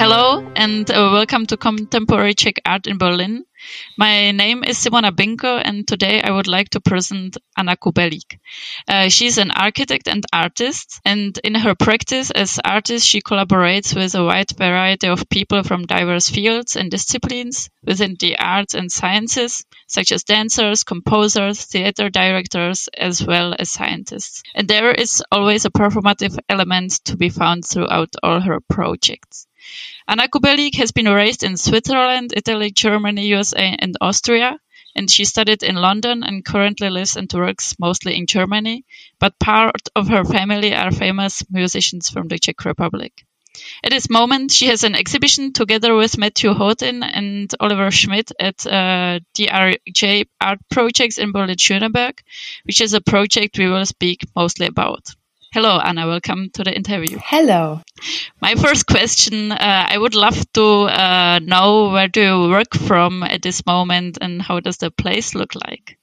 Hello and uh, welcome to Contemporary Czech Art in Berlin. My name is Simona Binko and today I would like to present Anna Kubelik. Uh, she's an architect and artist and in her practice as artist she collaborates with a wide variety of people from diverse fields and disciplines within the arts and sciences such as dancers, composers, theater directors as well as scientists. And there is always a performative element to be found throughout all her projects. Anna Kubelik has been raised in Switzerland, Italy, Germany, USA, and Austria, and she studied in London and currently lives and works mostly in Germany, but part of her family are famous musicians from the Czech Republic. At this moment, she has an exhibition together with Matthew Houghton and Oliver Schmidt at uh, DRJ Art Projects in Berlin-Schöneberg, which is a project we will speak mostly about. Hello, Anna. Welcome to the interview. Hello. My first question, uh, I would love to uh, know where do you work from at this moment and how does the place look like?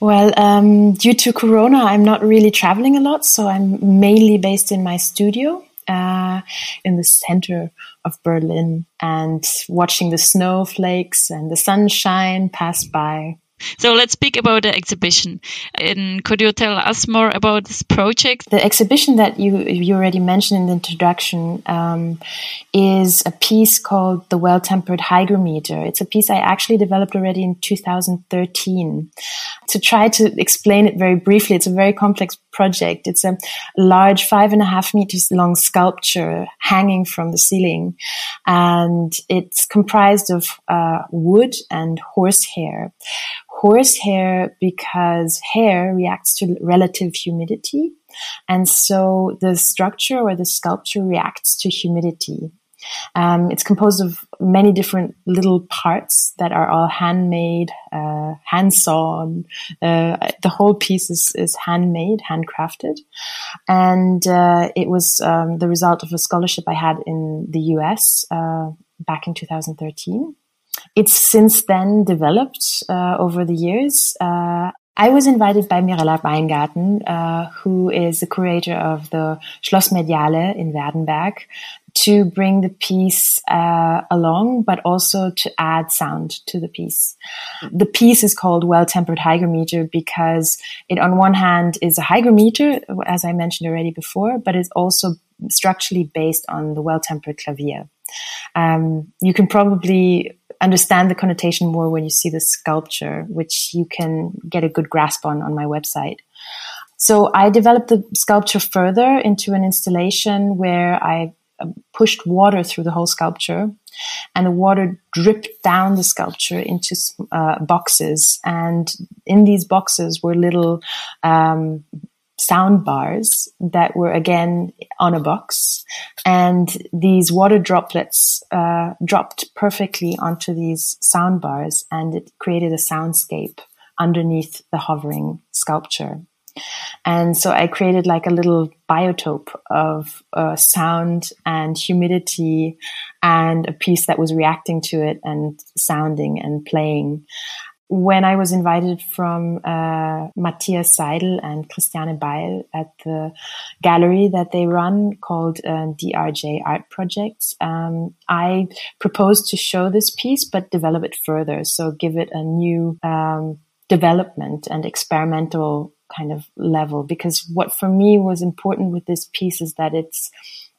Well, um, due to Corona, I'm not really traveling a lot, so I'm mainly based in my studio uh, in the center of Berlin and watching the snowflakes and the sunshine pass by. So let's speak about the exhibition. And could you tell us more about this project? The exhibition that you you already mentioned in the introduction um, is a piece called the Well Tempered Hygrometer. It's a piece I actually developed already in 2013. To try to explain it very briefly, it's a very complex project. It's a large five and a half meters long sculpture hanging from the ceiling, and it's comprised of uh, wood and horsehair horsehair because hair reacts to relative humidity. And so the structure or the sculpture reacts to humidity. Um, it's composed of many different little parts that are all handmade, uh, hand sawn. Uh, the whole piece is, is handmade, handcrafted. And uh, it was um, the result of a scholarship I had in the US uh, back in 2013. It's since then developed uh, over the years. Uh, I was invited by Mirella Weingarten, uh, who is the curator of the Schloss Mediale in Werdenberg, to bring the piece uh, along, but also to add sound to the piece. The piece is called Well Tempered Hygrometer because it, on one hand, is a hygrometer, as I mentioned already before, but it's also structurally based on the well tempered clavier. Um, you can probably understand the connotation more when you see the sculpture, which you can get a good grasp on on my website. So I developed the sculpture further into an installation where I pushed water through the whole sculpture and the water dripped down the sculpture into uh, boxes. And in these boxes were little um, sound bars that were again on a box. And these water droplets uh, dropped perfectly onto these sound bars and it created a soundscape underneath the hovering sculpture and so I created like a little biotope of uh, sound and humidity and a piece that was reacting to it and sounding and playing when I was invited from uh, Matthias Seidel and Christiane Beil at the gallery that they run called uh, DRJ Art Projects, um, I proposed to show this piece but develop it further. So give it a new um, development and experimental kind of level. Because what for me was important with this piece is that it's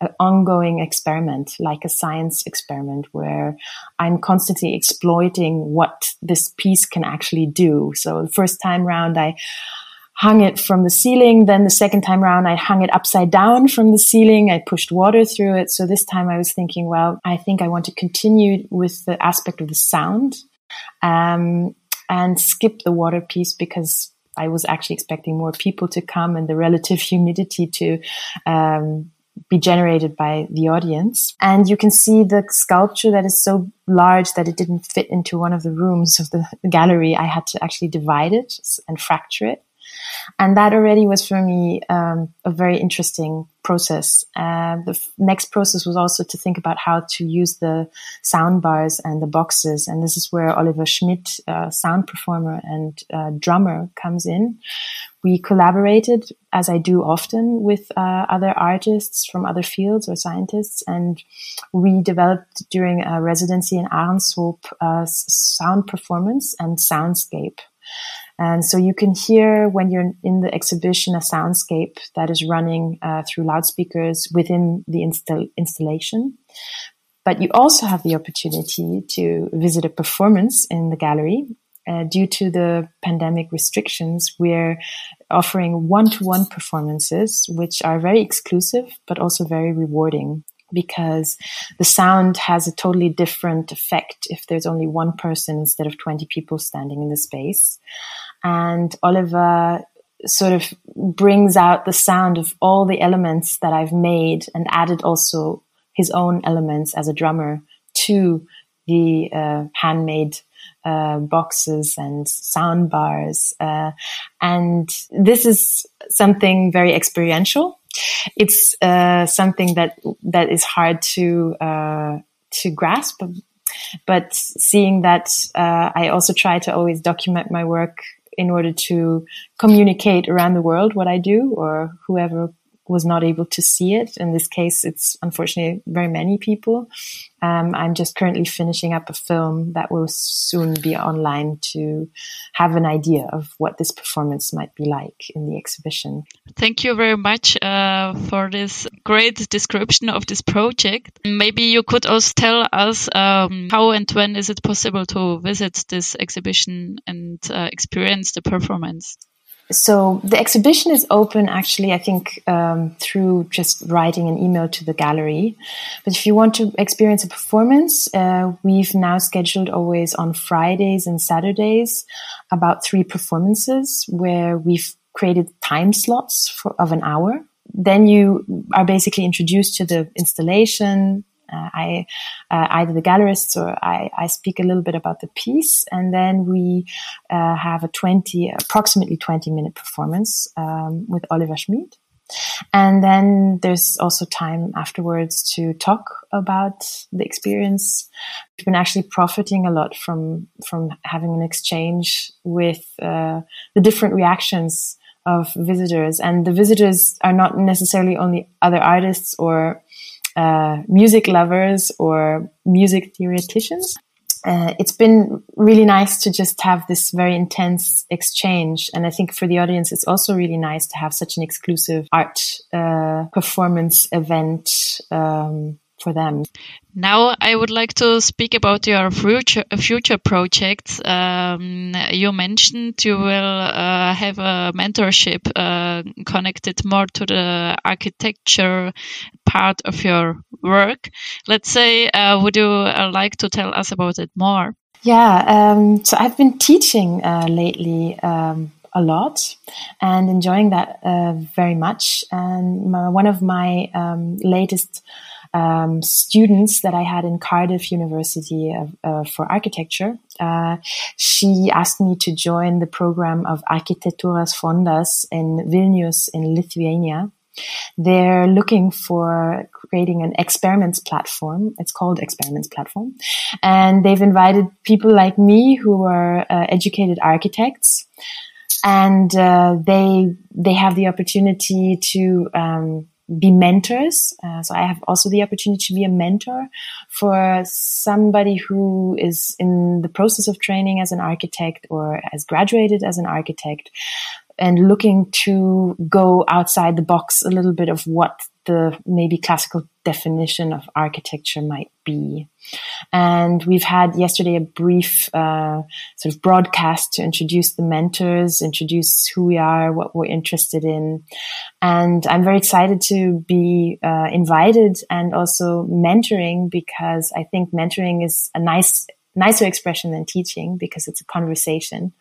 an ongoing experiment, like a science experiment, where I'm constantly exploiting what this piece can actually do. So the first time round, I hung it from the ceiling. Then the second time round, I hung it upside down from the ceiling. I pushed water through it. So this time I was thinking, well, I think I want to continue with the aspect of the sound. Um, and skip the water piece because I was actually expecting more people to come and the relative humidity to um, be generated by the audience. And you can see the sculpture that is so large that it didn't fit into one of the rooms of the gallery. I had to actually divide it and fracture it. And that already was for me um, a very interesting process. Uh, the f- next process was also to think about how to use the sound bars and the boxes. And this is where Oliver Schmidt, uh, sound performer and uh, drummer, comes in. We collaborated, as I do often, with uh, other artists from other fields or scientists, and we developed during a residency in Ahrenshoop uh, sound performance and soundscape. And so you can hear when you're in the exhibition a soundscape that is running uh, through loudspeakers within the install- installation. But you also have the opportunity to visit a performance in the gallery. Uh, due to the pandemic restrictions, we're offering one-to-one performances, which are very exclusive, but also very rewarding because the sound has a totally different effect if there's only one person instead of 20 people standing in the space. And Oliver sort of brings out the sound of all the elements that I've made and added also his own elements as a drummer to the uh, handmade uh, boxes and sound bars. Uh, and this is something very experiential it's uh, something that that is hard to uh, to grasp. But seeing that, uh, I also try to always document my work in order to communicate around the world what I do, or whoever was not able to see it. In this case, it's unfortunately very many people. Um, I'm just currently finishing up a film that will soon be online to have an idea of what this performance might be like in the exhibition. Thank you very much uh, for this great description of this project. Maybe you could also tell us um, how and when is it possible to visit this exhibition and uh, experience the performance? So the exhibition is open actually i think um, through just writing an email to the gallery. But if you want to experience a performance uh, we've now scheduled always on fridays and saturdays about three performances where we've created time slots for, of an hour. Then you are basically introduced to the installation uh, I uh, either the gallerists or I, I, speak a little bit about the piece, and then we uh, have a twenty, approximately twenty minute performance um, with Oliver Schmidt. And then there's also time afterwards to talk about the experience. We've been actually profiting a lot from from having an exchange with uh, the different reactions of visitors, and the visitors are not necessarily only other artists or uh, music lovers or music theoreticians. Uh, it's been really nice to just have this very intense exchange. And I think for the audience, it's also really nice to have such an exclusive art uh, performance event um, for them. Now, I would like to speak about your future future projects. Um, you mentioned you will uh, have a mentorship uh, connected more to the architecture part of your work. Let's say, uh, would you uh, like to tell us about it more? Yeah, um, so I've been teaching uh, lately. Um, a lot and enjoying that uh, very much. And my, one of my um, latest um, students that I had in Cardiff University of, uh, for architecture. Uh, she asked me to join the program of Architektūros Fondas in Vilnius in Lithuania. They're looking for creating an experiments platform. It's called experiments platform. And they've invited people like me who are uh, educated architects and uh, they they have the opportunity to um, be mentors. Uh, so I have also the opportunity to be a mentor for somebody who is in the process of training as an architect or has graduated as an architect and looking to go outside the box a little bit of what the maybe classical definition of architecture might be. And we've had yesterday a brief uh, sort of broadcast to introduce the mentors, introduce who we are, what we're interested in. And I'm very excited to be uh, invited and also mentoring because I think mentoring is a nice, nicer expression than teaching because it's a conversation.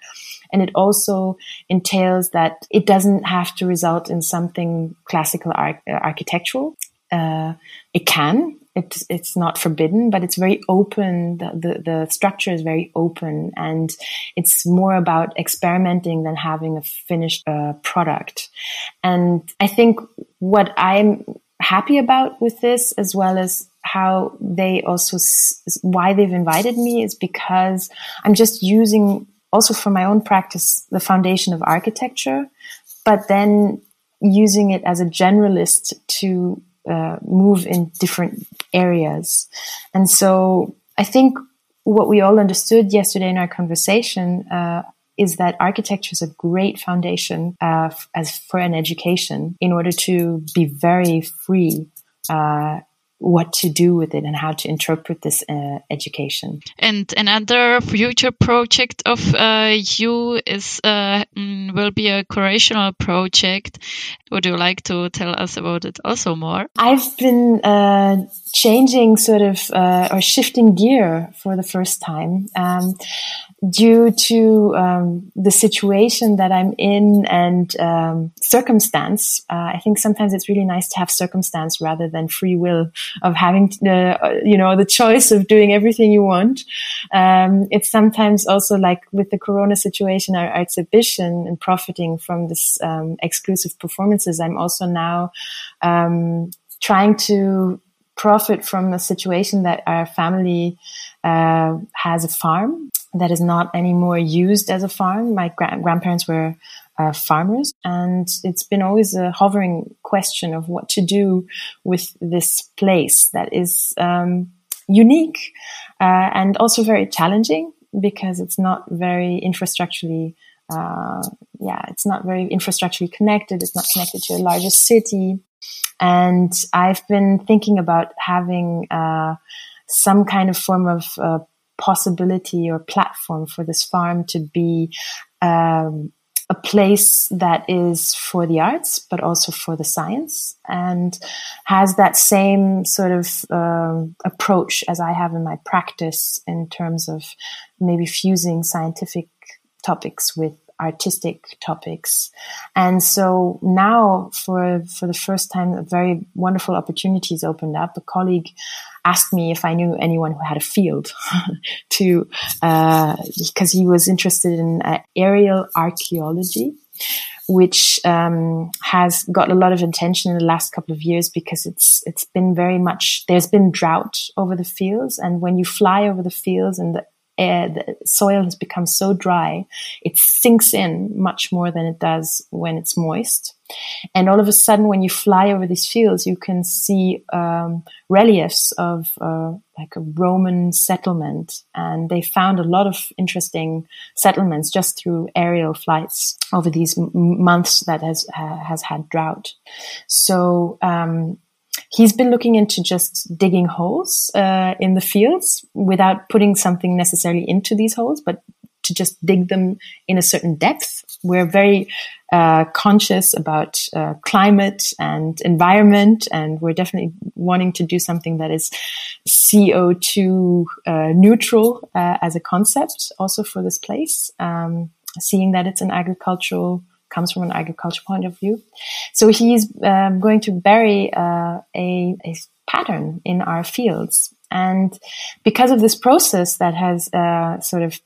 And it also entails that it doesn't have to result in something classical ar- architectural. Uh, it can. It's it's not forbidden, but it's very open. The, the, the structure is very open, and it's more about experimenting than having a finished uh, product. And I think what I'm happy about with this, as well as how they also why they've invited me is because I'm just using also for my own practice the foundation of architecture, but then using it as a generalist to uh, move in different areas. And so I think what we all understood yesterday in our conversation uh, is that architecture is a great foundation uh, as for an education in order to be very free uh, what to do with it and how to interpret this uh, education. And another future project of uh, you is uh, mm, will be a curational project. Would you like to tell us about it also more? I've been uh, changing sort of uh, or shifting gear for the first time. Um, due to um, the situation that I'm in and um, circumstance, uh, I think sometimes it's really nice to have circumstance rather than free will of having, the, uh, you know, the choice of doing everything you want. Um, it's sometimes also like with the Corona situation, our, our exhibition and profiting from this um, exclusive performances. I'm also now um, trying to profit from the situation that our family uh, has a farm that is not anymore used as a farm. My gra- grandparents were uh, farmers, and it's been always a hovering question of what to do with this place that is um, unique uh, and also very challenging because it's not very infrastructurally. Uh, yeah, it's not very infrastructurally connected. It's not connected to a larger city. And I've been thinking about having uh, some kind of form of uh, possibility or platform for this farm to be um, a place that is for the arts, but also for the science, and has that same sort of um, approach as I have in my practice in terms of maybe fusing scientific topics with artistic topics. And so now for, for the first time, a very wonderful opportunity opportunities opened up. A colleague asked me if I knew anyone who had a field to, uh, because he was interested in uh, aerial archaeology which um, has got a lot of attention in the last couple of years because it's it's been very much there's been drought over the fields and when you fly over the fields and the the soil has become so dry, it sinks in much more than it does when it's moist. And all of a sudden, when you fly over these fields, you can see um, reliefs of uh, like a Roman settlement. And they found a lot of interesting settlements just through aerial flights over these m- months that has uh, has had drought. So um, he's been looking into just digging holes uh, in the fields without putting something necessarily into these holes, but to just dig them in a certain depth. We're very uh, conscious about uh, climate and environment, and we're definitely wanting to do something that is CO2 uh, neutral uh, as a concept, also for this place. Um, seeing that it's an agricultural comes from an agriculture point of view. So he's um, going to bury uh, a, a, pattern in our fields. And because of this process that has uh, sort of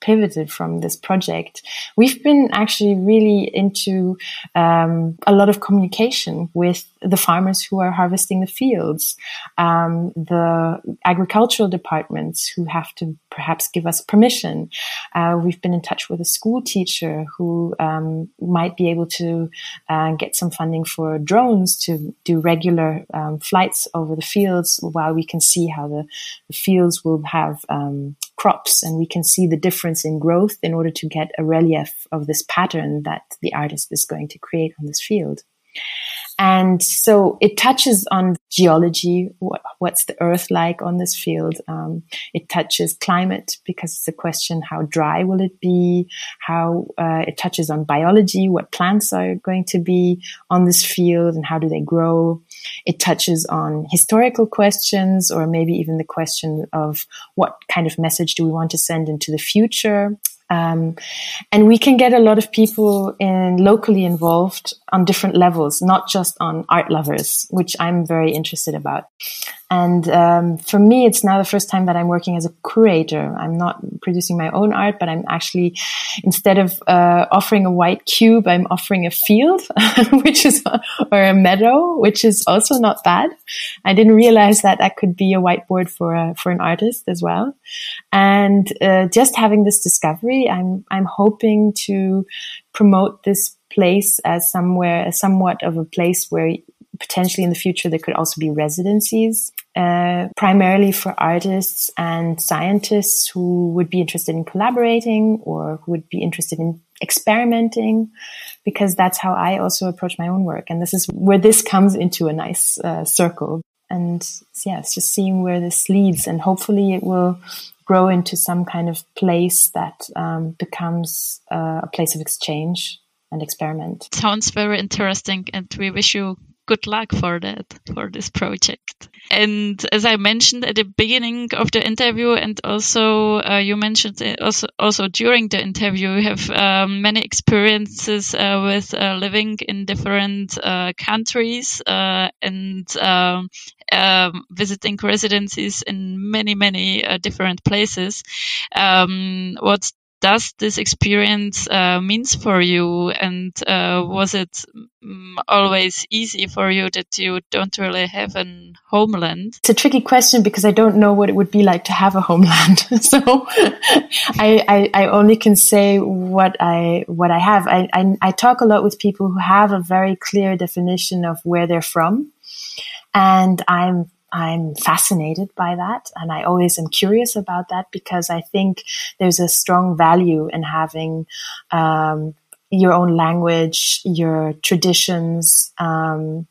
pivoted from this project, we've been actually really into um, a lot of communication with the farmers who are harvesting the fields, um, the agricultural departments who have to perhaps give us permission. Uh, we've been in touch with a school teacher who um, might be able to uh, get some funding for drones to do regular um, flights over the fields while we can see how the, the fields will have um, crops and we can see the difference in growth in order to get a relief of this pattern that the artist is going to create on this field. And so it touches on geology. What, what's the earth like on this field? Um, it touches climate because it's a question, how dry will it be? How, uh, it touches on biology. What plants are going to be on this field and how do they grow? It touches on historical questions or maybe even the question of what kind of message do we want to send into the future? Um, and we can get a lot of people in locally involved on different levels, not just on art lovers, which I'm very interested about. And um, for me, it's now the first time that I'm working as a curator. I'm not producing my own art, but I'm actually, instead of uh, offering a white cube, I'm offering a field, which is, or a meadow, which is also not bad. I didn't realize that that could be a whiteboard for a, for an artist as well. And uh, just having this discovery, I'm I'm hoping to promote this place as somewhere, somewhat of a place where potentially in the future there could also be residencies, uh, primarily for artists and scientists who would be interested in collaborating or who would be interested in experimenting, because that's how I also approach my own work. And this is where this comes into a nice uh, circle. And yeah, it's just seeing where this leads, and hopefully it will grow into some kind of place that um, becomes uh, a place of exchange and experiment. Sounds very interesting, and we wish you good luck for that, for this project. And as I mentioned at the beginning of the interview, and also uh, you mentioned also also during the interview, you have um, many experiences uh, with uh, living in different uh, countries uh, and um, um, visiting residencies in many many uh, different places. Um, what's does this experience uh, means for you? And uh, was it um, always easy for you that you don't really have a homeland? It's a tricky question because i don't know what it would be like to have a homeland. So I, I, I, only can say what i what i have. I, I, I talk a lot with people who have a very clear definition of where they're from. And i'm I'm fascinated by that. And I always am curious about that because I think there's a strong value in having, um, your own language, your traditions, um,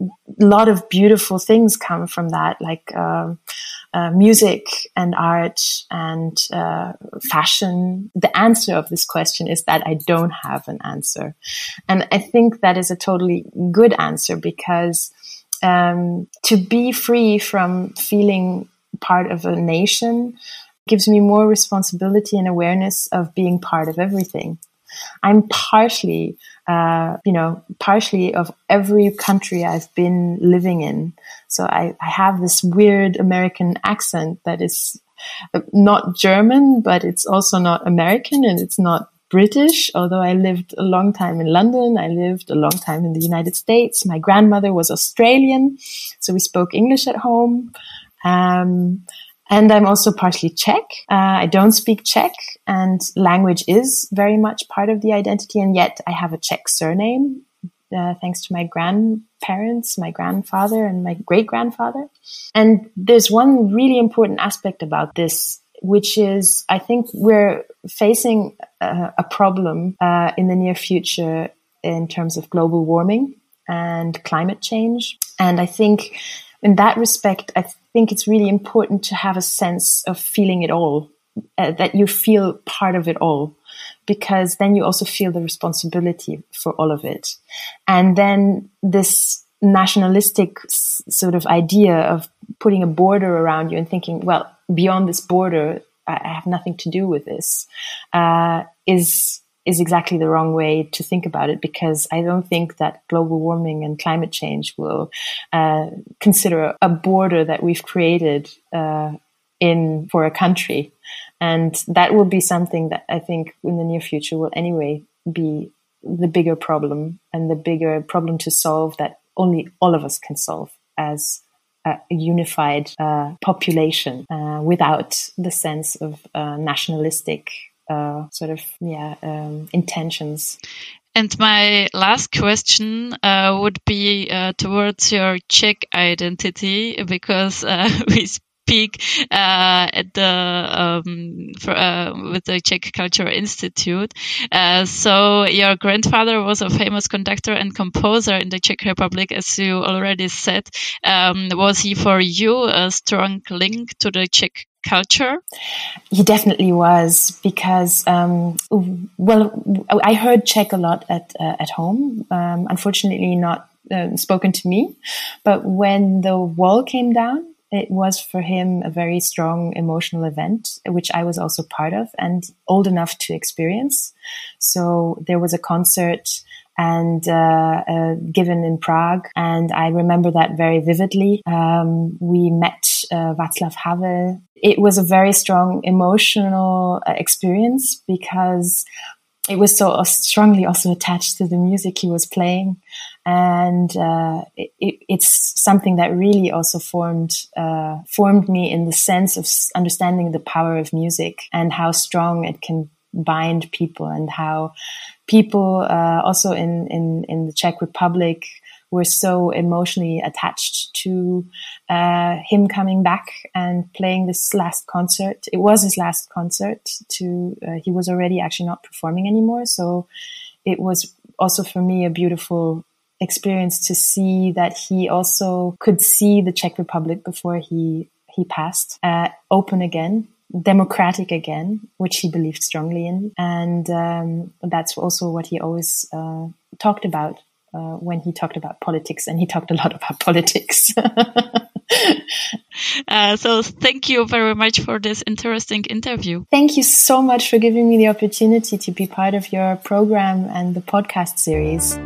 a lot of beautiful things come from that, like uh, uh, music and art and uh, fashion. The answer of this question is that I don't have an answer. And I think that is a totally good answer because um, to be free from feeling part of a nation gives me more responsibility and awareness of being part of everything. I'm partially, uh, you know, partially of every country I've been living in. So I, I have this weird American accent that is not German, but it's also not American and it's not British, although I lived a long time in London. I lived a long time in the United States. My grandmother was Australian, so we spoke English at home. Um, and I'm also partially Czech. Uh, I don't speak Czech, and language is very much part of the identity. And yet, I have a Czech surname, uh, thanks to my grandparents, my grandfather, and my great grandfather. And there's one really important aspect about this which is I think we're facing a, a problem uh, in the near future in terms of global warming and climate change. And I think in that respect, I think it's really important to have a sense of feeling it all, uh, that you feel part of it all, because then you also feel the responsibility for all of it. And then this nationalistic sort of idea of putting a border around you and thinking, well, beyond this border, I have nothing to do with this, uh, is is exactly the wrong way to think about it because I don't think that global warming and climate change will uh, consider a border that we've created uh, in for a country, and that will be something that I think in the near future will anyway be the bigger problem and the bigger problem to solve that only all of us can solve as a unified uh, population uh, without the sense of uh, nationalistic uh, sort of yeah um, intentions. And my last question uh, would be uh, towards your Czech identity, because we speak uh, at the um, for, uh, with the Czech Cultural Institute. Uh, so your grandfather was a famous conductor and composer in the Czech Republic, as you already said. Um, was he for you a strong link to the Czech culture? He definitely was because, um, well, I heard Czech a lot at uh, at home. Um, unfortunately, not uh, spoken to me. But when the wall came down it was for him a very strong emotional event, which I was also part of and old enough to experience. So there was a concert and uh, uh, given in Prague, and I remember that very vividly. Um, we met uh, Václav Havel. It was a very strong emotional uh, experience because it was so strongly also attached to the music he was playing. And uh, it, it's something that really also formed uh, formed me in the sense of understanding the power of music and how strong it can bind people and how people uh, also in, in in the Czech Republic were so emotionally attached to uh, him coming back and playing this last concert. It was his last concert. To uh, he was already actually not performing anymore, so it was also for me a beautiful experience to see that he also could see the Czech Republic before he he passed uh, open again democratic again, which he believed strongly in. And um, that's also what he always uh, talked about uh, when he talked about politics, and he talked a lot about politics. uh, so, thank you very much for this interesting interview. Thank you so much for giving me the opportunity to be part of your program and the podcast series.